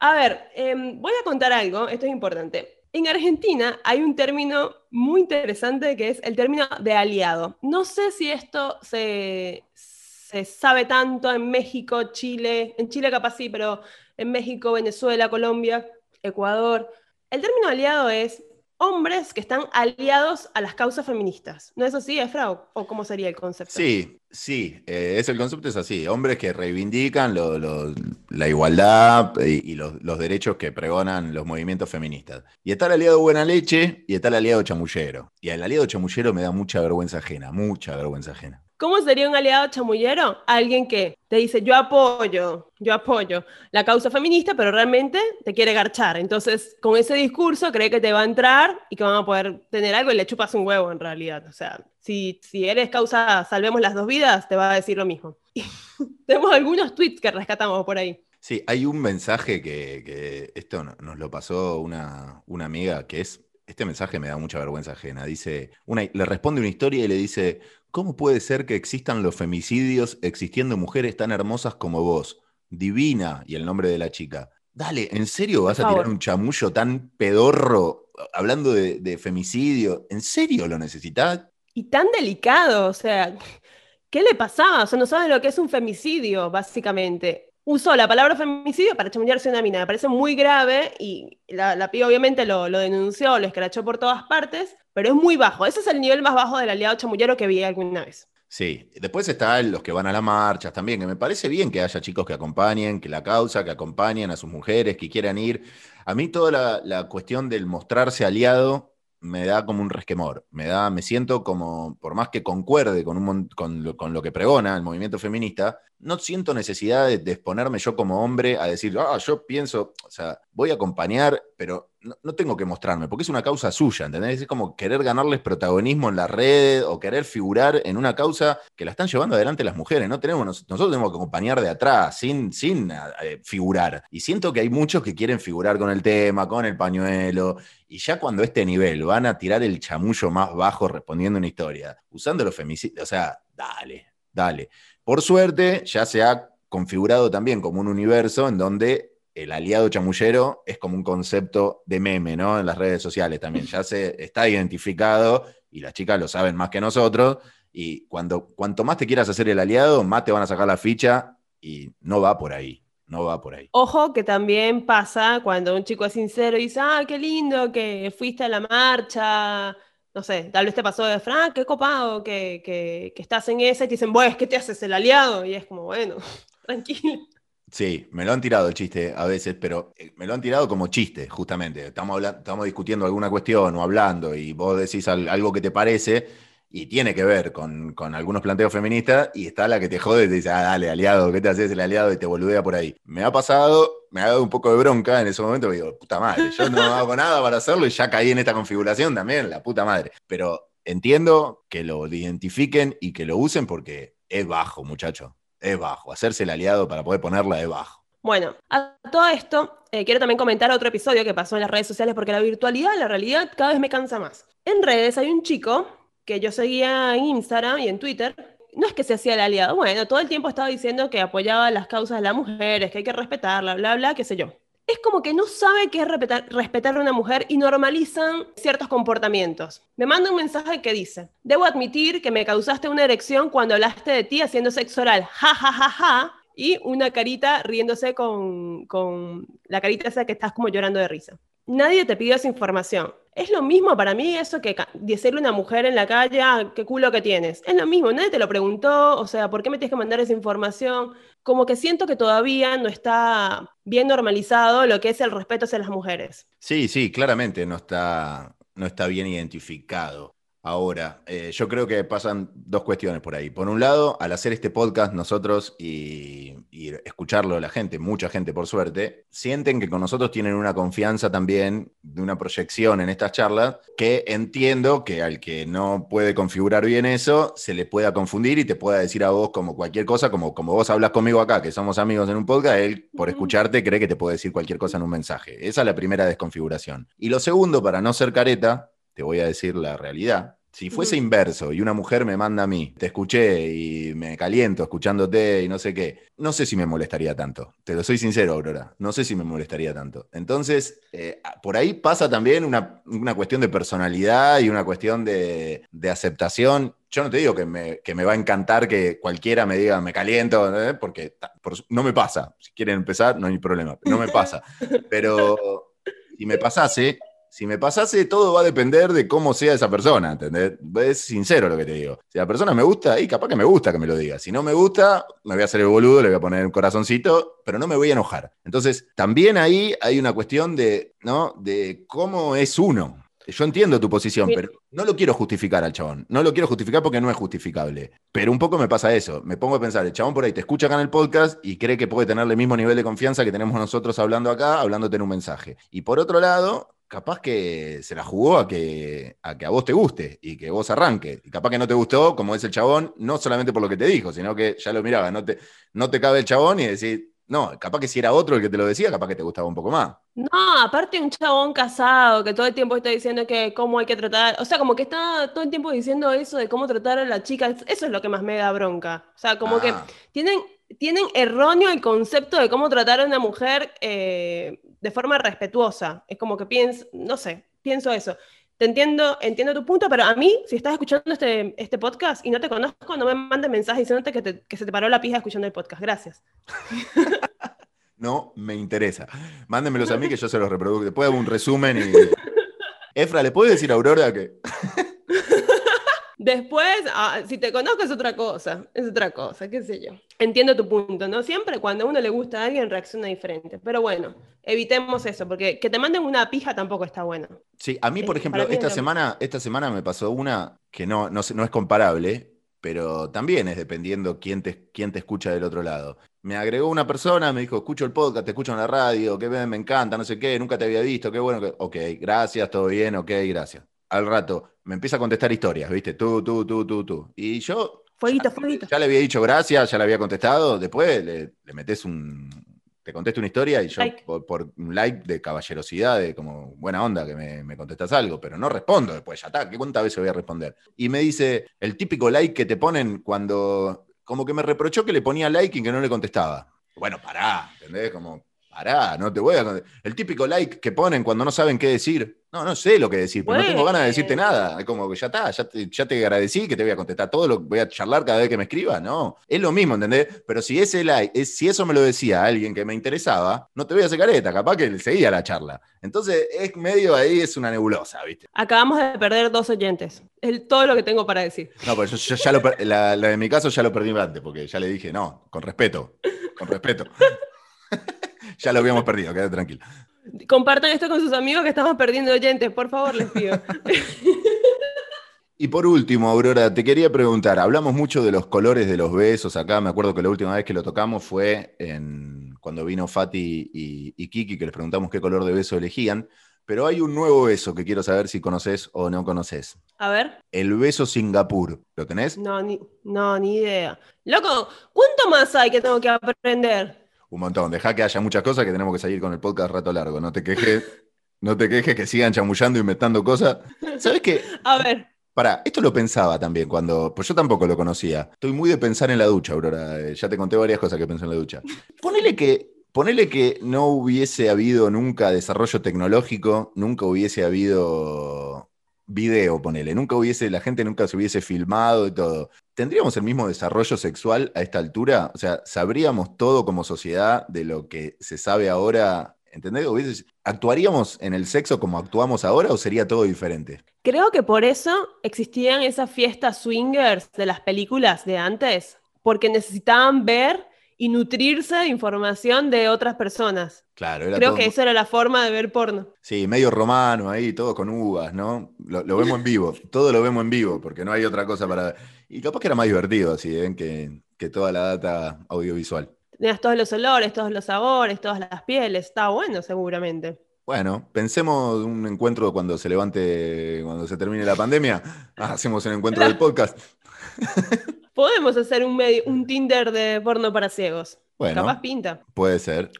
a ver, em, voy a contar algo, esto es importante. En Argentina hay un término muy interesante que es el término de aliado. No sé si esto se, se sabe tanto en México, Chile, en Chile capaz sí, pero en México, Venezuela, Colombia, Ecuador. El término aliado es hombres que están aliados a las causas feministas. ¿No es así, Efra? ¿O cómo sería el concepto?
Sí, sí, eh, el concepto es así. Hombres que reivindican la igualdad y, los, derechos que pregonan los movimientos feministas. Y está el aliado buena leche y está el aliado chamullero. Y el aliado chamullero me da mucha vergüenza ajena, mucha vergüenza ajena.
¿Cómo sería un aliado chamullero? Alguien que te dice, yo apoyo, yo apoyo la causa feminista, pero realmente te quiere garchar. Entonces, con ese discurso cree que te va a entrar y que van a poder tener algo y le chupas un huevo en realidad. O sea, si, si eres causa Salvemos las dos vidas, te va a decir lo mismo. tenemos algunos tweets que rescatamos por ahí.
Sí, hay un mensaje que, esto nos lo pasó una, una amiga que es este mensaje me da mucha vergüenza ajena. Dice, una, le responde una historia y le dice, ¿cómo puede ser que existan los femicidios existiendo mujeres tan hermosas como vos? Divina, y el nombre de la chica. Dale, ¿en serio vas a tirar un chamullo tan pedorro hablando de, femicidio? ¿En serio lo necesitas?
Y tan delicado, o sea, ¿qué le pasaba? O sea, no sabes lo que es un femicidio, básicamente usó la palabra femicidio para chamullarse a una mina. Me parece muy grave y la, la obviamente lo, denunció, lo escrachó por todas partes, pero es muy bajo. Ese es el nivel más bajo del aliado chamullero que vi alguna vez.
Sí, después están los que van a las marchas también, que me parece bien que haya chicos que acompañen, que la causa, que acompañen a sus mujeres, que quieran ir. A mí toda la cuestión del mostrarse aliado me da como un resquemor, me da, me siento como, por más que concuerde con, un, con, lo, con lo que pregona el movimiento feminista, no siento necesidad de, exponerme yo como hombre a decir, ah, yo pienso, o sea, voy a acompañar, pero no, tengo que mostrarme, porque es una causa suya, ¿entendés? Es como querer ganarles protagonismo en la red o querer figurar en una causa que la están llevando adelante las mujeres, ¿no? Tenemos, nosotros tenemos que acompañar de atrás, sin, sin eh, figurar. Y siento que hay muchos que quieren figurar con el tema, con el pañuelo, y ya cuando este nivel van a tirar el chamullo más bajo respondiendo una historia, usando los femicidios, o sea, dale, dale. Por suerte, ya se ha configurado también como un universo en donde el aliado chamullero es como un concepto de meme, ¿no? En las redes sociales también. Ya se está identificado y las chicas lo saben más que nosotros. Y cuando, cuanto más te quieras hacer el aliado, más te van a sacar la ficha y no va por ahí. No va por ahí.
Ojo que también pasa cuando un chico es sincero y dice, ah, qué lindo que fuiste a la marcha, no sé, tal vez te pasó de Frank, qué copado que, que, estás en esa y te dicen, bueno, es que te haces el aliado. Y es como, bueno, tranquilo.
Sí, me lo han tirado el chiste a veces, pero eh, me lo han tirado como chiste, justamente. Estamos, estamos discutiendo alguna cuestión o hablando y vos decís algo que te parece y tiene que ver con, algunos planteos feministas y está la que te jode y te dice, ah, dale, aliado, ¿qué te haces el aliado? Y te boludea por ahí. Me ha pasado, me ha dado un poco de bronca en ese momento, digo, puta madre, yo no hago nada para hacerlo y ya caí en esta configuración también, la puta madre. Pero entiendo que lo identifiquen y que lo usen porque es bajo, muchacho, es bajo. Hacerse el aliado para poder ponerla es bajo.
Bueno, a todo esto, eh, quiero también comentar otro episodio que pasó en las redes sociales porque la virtualidad, la realidad, cada vez me cansa más. En redes hay un chico que yo seguía en Instagram y en Twitter, no es que se hacía el aliado, bueno, todo el tiempo estaba diciendo que apoyaba las causas de las mujeres, que hay que respetarla, bla, bla, qué sé yo. Es como que no sabe qué es respetar, a una mujer y normalizan ciertos comportamientos. Me manda un mensaje que dice, debo admitir que me causaste una erección cuando hablaste de ti haciendo sexo oral, ja, ja, ja, ja, y una carita riéndose con, con la carita esa que estás como llorando de risa. Nadie te pidió esa información. Es lo mismo para mí eso que decirle a una mujer en la calle, ah, qué culo que tienes. Es lo mismo, nadie te lo preguntó, o sea, ¿por qué me tienes que mandar esa información? Como que siento que todavía no está bien normalizado lo que es el respeto hacia las mujeres.
Sí, sí, claramente no está, no está bien identificado. Ahora, eh, yo creo que pasan dos cuestiones por ahí. Por un lado, al hacer este podcast nosotros y, escucharlo la gente, mucha gente por suerte, sienten que con nosotros tienen una confianza también, de una proyección en estas charlas, que entiendo que al que no puede configurar bien eso, se le pueda confundir y te pueda decir a vos como cualquier cosa, como, como vos hablas conmigo acá, que somos amigos en un podcast, él por escucharte cree que te puede decir cualquier cosa en un mensaje. Esa es la primera desconfiguración. Y lo segundo, para no ser careta, te voy a decir la realidad si fuese inverso y una mujer me manda a mí, te escuché y me caliento escuchándote y no sé qué, no sé si me molestaría tanto. Te lo soy sincero, Aurora. No sé si me molestaría tanto. Entonces, eh, por ahí pasa también una, cuestión de personalidad y una cuestión de, aceptación. Yo no te digo que me, que me, va a encantar que cualquiera me diga me caliento, ¿eh? porque no me pasa. Si quieren empezar, no hay problema. No me pasa. Pero si me pasase, si me pasase, todo va a depender de cómo sea esa persona, ¿entendés? Es sincero lo que te digo. Si la persona me gusta, y capaz que me gusta que me lo diga. Si no me gusta, me voy a hacer el boludo, le voy a poner un corazoncito, pero no me voy a enojar. Entonces, también ahí hay una cuestión de, ¿no? De cómo es uno. Yo entiendo tu posición, pero no lo quiero justificar al chabón. No lo quiero justificar porque no es justificable. Pero un poco me pasa eso. Me pongo a pensar, el chabón por ahí te escucha acá en el podcast y cree que puede tener el mismo nivel de confianza que tenemos nosotros hablando acá, hablándote en un mensaje. Y por otro lado, capaz que se la jugó a que, a que a vos te guste y que vos arranque. Y capaz que no te gustó, como es el chabón, no solamente por lo que te dijo, sino que ya lo miraba, no te, no te cabe el chabón y decir, no, capaz que si era otro el que te lo decía, capaz que te gustaba un poco más.
No, aparte un chabón casado que todo el tiempo está diciendo que cómo hay que tratar, o sea, como que está todo el tiempo diciendo eso de cómo tratar a la chica, eso es lo que más me da bronca. O sea, como que ah. tienen, tienen erróneo el concepto de cómo tratar a una mujer eh, de forma respetuosa. Es como que pienso, no sé, pienso eso. Te entiendo, entiendo tu punto, pero a mí, si estás escuchando este, este podcast y no te conozco, no me mandes mensajes diciéndote que, que se te paró la pija escuchando el podcast. Gracias.
no me interesa. Mándenmelos a mí que yo se los reproduzco. Después hago un resumen y. Efra, ¿le puedes decir a Aurora que.?
Después, ah, si te conozco es otra cosa, es otra cosa, qué sé yo. Entiendo tu punto, ¿no? Siempre cuando a uno le gusta a alguien reacciona diferente. Pero bueno, evitemos eso, porque que te manden una pija tampoco está bueno.
Sí, a mí, por ejemplo, esta semana, esta semana me pasó una que no, no, no es comparable, pero también es dependiendo quién te, quién te escucha del otro lado. Me agregó una persona, me dijo, escucho el podcast, te escucho en la radio, que me, me encanta, no sé qué, nunca te había visto, qué bueno que... Ok, gracias, todo bien, ok, gracias al rato me empieza a contestar historias, ¿viste? Tú, tú, tú, tú, tú. Y yo.
Fueguito,
ya, Ya le había dicho gracias, ya le había contestado. Después le, metes un. Te contesto una historia y yo Por, un like de caballerosidad, de como buena onda que me, me contestas algo, pero no respondo después, ya está, ¿qué cuántas veces voy a responder? Y me dice el típico like que te ponen cuando. Como que me reprochó que le ponía like y que no le contestaba. Bueno, pará, ¿entendés? Como, pará, no te voy a. El típico like que ponen cuando no saben qué decir. No, no sé lo que decir, pero no tengo ganas de decirte nada. Como que ya está, ya te, ya te agradecí que te voy a contestar todo, lo voy a charlar cada vez que me escriba. No, es lo mismo, ¿entendés? Pero si ese like, si eso me lo decía alguien que me interesaba, no te voy a hacer careta, capaz que seguía la charla. Entonces, es medio ahí, es una nebulosa, ¿viste?
Acabamos de perder dos oyentes. Es todo lo que tengo para decir.
No, pero yo, ya lo, la, la de mi caso ya lo perdí antes, porque ya le dije, no, con respeto, con respeto. Ya lo habíamos perdido, quédate tranquilo.
Compartan esto con sus amigos que estamos perdiendo oyentes, por favor, les pido.
Y por último, Aurora, te quería preguntar, hablamos mucho de los colores de los besos acá, me acuerdo que la última vez que lo tocamos fue en, cuando vino Fati y, Kiki, que les preguntamos qué color de beso elegían, pero hay un nuevo beso que quiero saber si conoces o no conoces.
A ver.
El beso Singapur, ¿lo tenés?
No, ni, no, ni idea. Loco, ¿cuánto más hay que tengo que aprender?
Un montón. Deja que haya muchas cosas que tenemos que seguir con el podcast rato largo. No te quejes, no te quejes que sigan chamullando, inventando cosas. ¿Sabes qué?
A ver.
Para, esto lo pensaba también cuando. Pues yo tampoco lo conocía. Estoy muy de pensar en la ducha, Aurora. Eh, ya te conté varias cosas que pensé en la ducha. Ponele que. Ponele que no hubiese habido nunca desarrollo tecnológico, nunca hubiese habido video, ponele, nunca hubiese, la gente nunca se hubiese filmado y todo. ¿Tendríamos el mismo desarrollo sexual a esta altura? O sea, ¿sabríamos todo como sociedad de lo que se sabe ahora ¿Entendés? ¿Actuaríamos en el sexo como actuamos ahora o sería todo diferente?
Creo que por eso existían esas fiestas swingers de las películas de antes, porque necesitaban ver y nutrirse de información de otras personas.
Claro, era
Creo
todo-
que esa era la forma de ver porno.
Sí, medio romano ahí, todo con uvas, ¿no? Lo, lo vemos en vivo, todo lo vemos en vivo, porque no hay otra cosa para... Y capaz que era más divertido, así, ¿ven? Que, que toda la data audiovisual.
Tenías todos los olores, todos los sabores, todas las pieles. Está bueno, seguramente.
Bueno, pensemos un encuentro cuando se levante, cuando se termine la pandemia. Hacemos un encuentro del podcast.
Podemos hacer un, medio- un Tinder de porno para ciegos.
Bueno,
Capaz pinta.
puede ser.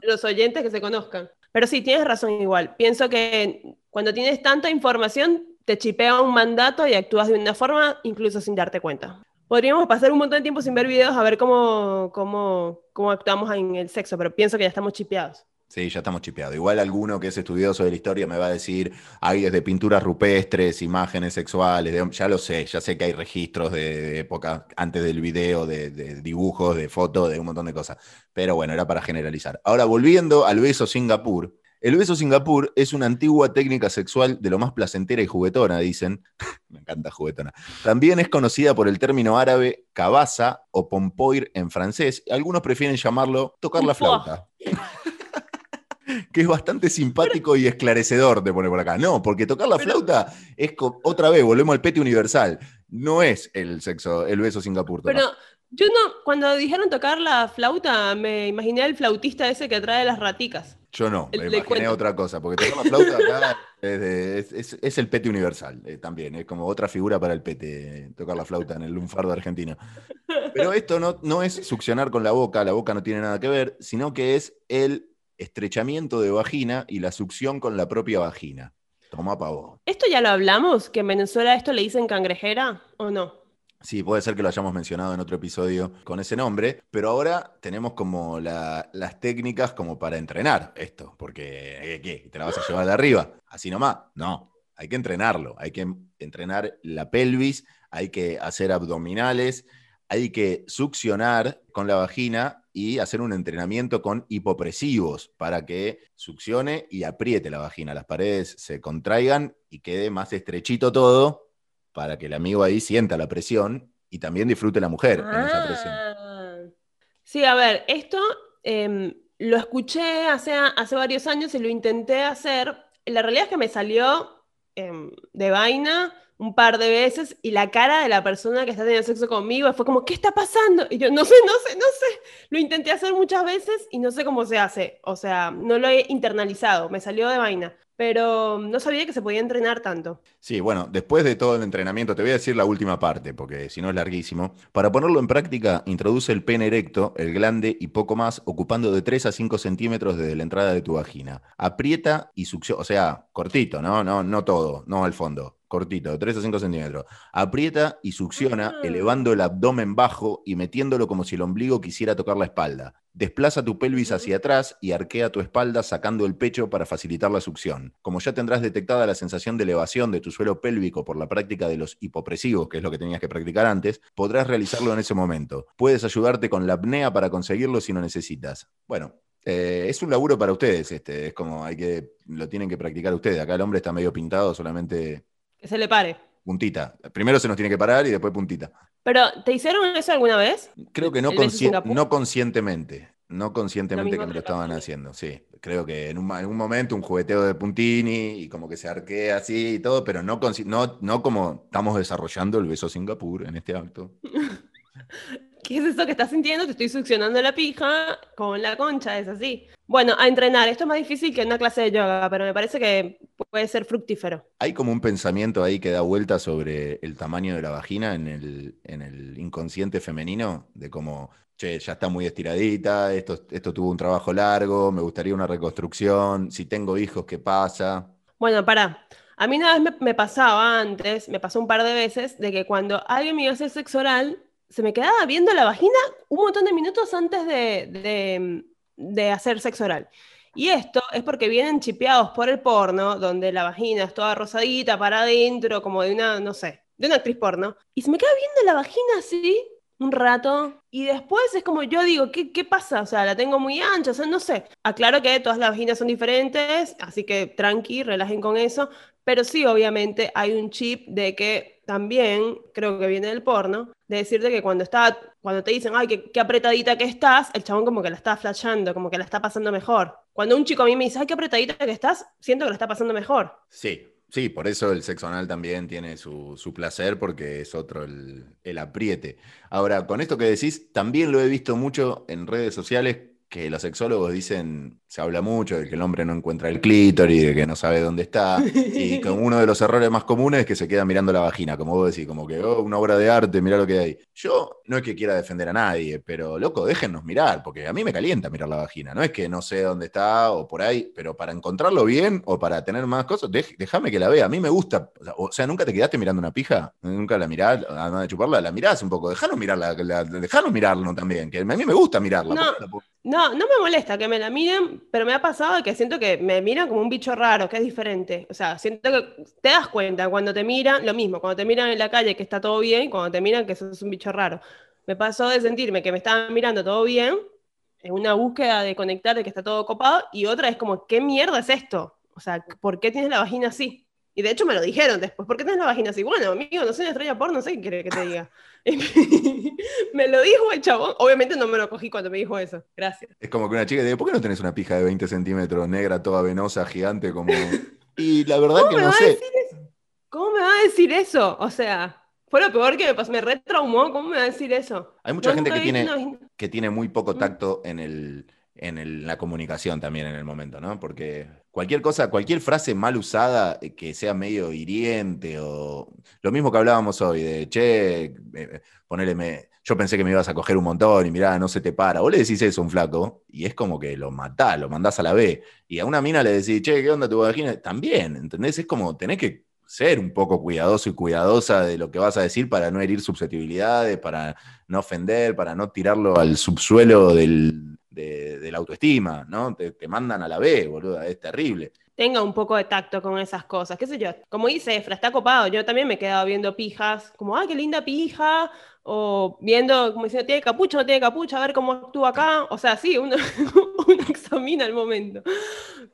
Los oyentes que se conozcan. Pero sí, tienes razón igual. Pienso que cuando tienes tanta información, te chipea un mandato y actúas de una forma incluso sin darte cuenta. Podríamos pasar un montón de tiempo sin ver videos a ver cómo, cómo, cómo actuamos en el sexo, pero pienso que ya estamos chipeados.
Sí, ya estamos chipeados. Igual alguno que es estudioso de la historia me va a decir, hay desde pinturas rupestres, imágenes sexuales, de- ya lo sé, ya sé que hay registros de, de época antes del video, de, de dibujos, de fotos, de un montón de cosas. Pero bueno, era para generalizar. Ahora, volviendo al beso Singapur. El beso Singapur es una antigua técnica sexual de lo más placentera y juguetona, dicen. Me encanta juguetona. También es conocida por el término árabe cabasa o pompoir en francés. Algunos prefieren llamarlo tocar la flauta que es bastante simpático y esclarecedor de poner por acá. No, porque tocar la flauta es otra vez, volvemos al pete universal. No es el sexo, el beso Singapur.
Pero yo no, cuando dijeron tocar la flauta, me imaginé al flautista ese que trae las raticas.
Yo no, me imaginé
cuento.
otra cosa, porque tocar la flauta acá es, de- es- es- es el pete universal eh, también, es como otra figura para el pete, eh, tocar la flauta en el lunfardo argentino. Pero esto no, no es succionar con la boca, la boca no tiene nada que ver, sino que es el estrechamiento de vagina y la succión con la propia vagina. Toma pavo.
¿Esto ya lo hablamos? ¿Que en Venezuela esto le dicen cangrejera o no?
Sí, puede ser que lo hayamos mencionado en otro episodio con ese nombre, pero ahora tenemos como la- las técnicas como para entrenar esto, porque eh, ¿qué? ¿Te la vas a llevar de arriba? Así nomás. No, hay que entrenarlo, hay que entrenar la pelvis, hay que hacer abdominales, hay que succionar con la vagina y hacer un entrenamiento con hipopresivos para que succione y apriete la vagina, las paredes se contraigan y quede más estrechito todo para que el amigo ahí sienta la presión y también disfrute la mujer en esa presión.
Ah. Sí, a ver, esto em, lo escuché hace, hace varios años y lo intenté hacer. La realidad es que me salió em, de vaina un par de veces y la cara de la persona que está teniendo sexo conmigo fue como, ¿qué está pasando? Y yo, no sé, no sé, no sé. Lo intenté hacer muchas veces y no sé cómo se hace. O sea, no lo he internalizado, me salió de vaina. Pero no sabía que se podía entrenar tanto.
Sí, bueno, después de todo el entrenamiento, te voy a decir la última parte, porque si no es larguísimo. Para ponerlo en práctica, introduce el pene erecto, el glande y poco más, ocupando de 3 a 5 centímetros desde la entrada de tu vagina. Aprieta y succiona, o sea, cortito, ¿no? No, no todo, no al fondo. Cortito, de 3 a 5 centímetros. Aprieta y succiona,
Ah.
elevando el abdomen bajo y metiéndolo como si el ombligo quisiera tocar la espalda. Desplaza tu pelvis hacia atrás y arquea tu espalda sacando el pecho para facilitar la succión. Como ya tendrás detectada la sensación de elevación de tu suelo pélvico por la práctica de los hipopresivos, que es lo que tenías que practicar antes, podrás realizarlo en ese momento. Puedes ayudarte con la apnea para conseguirlo si lo necesitas. Bueno, eh, es un laburo para ustedes, este, es como hay que, lo tienen que practicar ustedes. Acá el hombre está medio pintado, solamente
Que se le pare.
puntita. Primero se nos tiene que parar y después puntita.
Pero, ¿te hicieron eso alguna vez?
Creo que no,
¿El beso
consci- no conscientemente. No conscientemente que me lo estaban haciendo, sí. Creo que en un, ma- en un momento un jugueteo de puntini y como que se arquea así y todo, pero no, no, no como estamos desarrollando el beso Singapur en este acto.
¿Qué es eso que estás sintiendo? Te estoy succionando la pija con la concha, es así. Bueno, a entrenar. Esto es más difícil que una clase de yoga, pero me parece que puede ser fructífero.
Hay como un pensamiento ahí que da vuelta sobre el tamaño de la vagina en el, en el inconsciente femenino, de como, che, ya está muy estiradita, esto, esto tuvo un trabajo largo, me gustaría una reconstrucción, si tengo hijos, ¿qué pasa?
Bueno, para. A mí una vez me, me pasaba antes, me pasó un par de veces, de que cuando alguien me iba a hacer sexo oral, se me quedaba viendo la vagina un montón de minutos antes de, de, de hacer sexo oral. Y esto es porque vienen chipeados por el porno, donde la vagina es toda rosadita para adentro, como de una, no sé, de una actriz porno. Y se me queda viendo la vagina así, un rato y después es como yo digo, ¿qué, ¿qué pasa? O sea, la tengo muy ancha, o sea, no sé. Aclaro que todas las vaginas son diferentes, así que tranqui, relajen con eso, pero sí, obviamente hay un chip de que también, creo que viene del porno, de decirte que cuando está, cuando te dicen, ay, qué, apretadita que estás, el chabón como que la está flashando, como que la está pasando mejor. Cuando un chico a mí me dice, ay, qué apretadita que estás, siento que la está pasando mejor.
Sí, Sí, por eso el sexo anal también tiene su, su placer, porque es otro el, el, apriete. Ahora, con esto que decís, también lo he visto mucho en redes sociales que los sexólogos dicen, se habla mucho de que el hombre no encuentra el clítoris, de que no sabe dónde está, y que uno de los errores más comunes es que se queda mirando la vagina, como vos decís, como que, oh, una obra de arte, mira lo que hay. Yo no es que quiera defender a nadie, pero loco, déjennos mirar, porque a mí me calienta mirar la vagina, no es que no sé dónde está o por ahí, pero para encontrarlo bien o para tener más cosas, déjame que la vea, a mí me gusta, o sea, nunca te quedaste mirando una pija, nunca la mirás, además de chuparla, la mirás un poco, dejanos mirarla, dejanos mirarlo también, que a mí me gusta mirarla.
No. No, no me molesta que me la miren, pero me ha pasado que siento que me miran como un bicho raro, que es diferente. O sea, siento que te das cuenta cuando te miran, lo mismo, cuando te miran en la calle que está todo bien, cuando te miran que sos un bicho raro. Me pasó de sentirme que me estaban mirando todo bien, en una búsqueda de conectar de que está todo copado, y otra es como, ¿qué mierda es esto? O sea, ¿por qué tienes la vagina así? Y de hecho me lo dijeron después, ¿por qué tienes la vagina así? Bueno, amigo, no soy una estrella porno, no sé qué quiere que te diga. me lo dijo el chabón, obviamente no me lo cogí cuando me dijo eso, gracias.
Es como que una chica dice, ¿por qué no tenés una pija de 20 centímetros, negra, toda venosa, gigante, como... Y la verdad que no sé.
¿Cómo me va a decir eso? O sea, fue lo peor que me pasó, me retraumó, ¿cómo me va a decir eso?
Hay mucha gente que tiene, que tiene muy poco tacto en el en la comunicación también en el momento, ¿no? Porque cualquier cosa, cualquier frase mal usada eh, que sea medio hiriente o lo mismo que hablábamos hoy de, che, eh, eh, ponele, yo pensé que me ibas a coger un montón y mirá, no se te para. Vos le decís eso a un flaco y es como que lo matás, lo mandás a la B. Y a una mina le decís, che, ¿qué onda tu vagina? También, ¿entendés? Es como, tenés que ser un poco cuidadoso y cuidadosa de lo que vas a decir para no herir susceptibilidades, para no ofender, para no tirarlo al subsuelo del, de, la autoestima, ¿no? Te, mandan a la B, boludo, es terrible.
Tenga un poco de tacto con esas cosas, qué sé yo. Como dice Efra, está copado. Yo también me he quedado viendo pijas, como, ah, qué linda pija, o viendo, como diciendo, tiene capucha, no tiene capucha, a ver cómo actúa acá. O sea, sí, uno, uno examina el momento.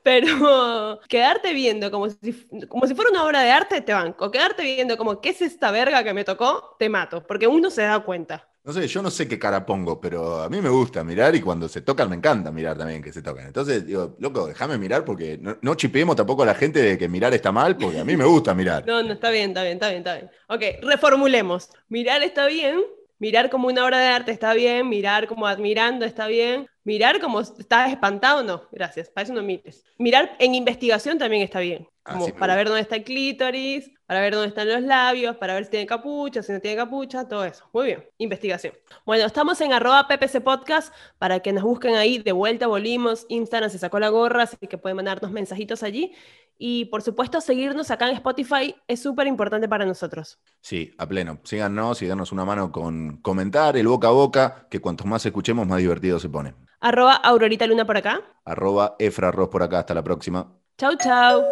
Pero quedarte viendo como si, como si fuera una obra de arte, te banco. Quedarte viendo como, ¿qué es esta verga que me tocó? Te mato, porque uno se da cuenta.
No sé, yo no sé qué cara pongo, pero a mí me gusta mirar y cuando se tocan me encanta mirar también que se tocan. Entonces, digo, loco, déjame mirar porque no, no chipeemos tampoco a la gente de que mirar está mal, porque a mí me gusta mirar.
No, no, está bien, está bien, está bien, está bien. Ok, reformulemos. Mirar está bien, mirar como una obra de arte está bien, mirar como admirando está bien, mirar como estás espantado, no, gracias, para eso no mires. Mirar en investigación también está bien, como para ver dónde está el clítoris, para ver dónde están los labios, para ver si tiene capucha, si no tiene capucha, todo eso. Muy bien, investigación. Bueno, estamos en arroba PPC Podcast para que nos busquen ahí. De vuelta volvimos, Instagram se sacó la gorra, así que pueden mandarnos mensajitos allí. Y por supuesto, seguirnos acá en Spotify es súper importante para nosotros.
Sí, a pleno. Síganos y danos una mano con comentar, el boca a boca, que cuantos más escuchemos, más divertido se pone.
Arroba Aurorita Luna por acá.
Arroba Efra Ross por acá. Hasta la próxima.
Chau, chau.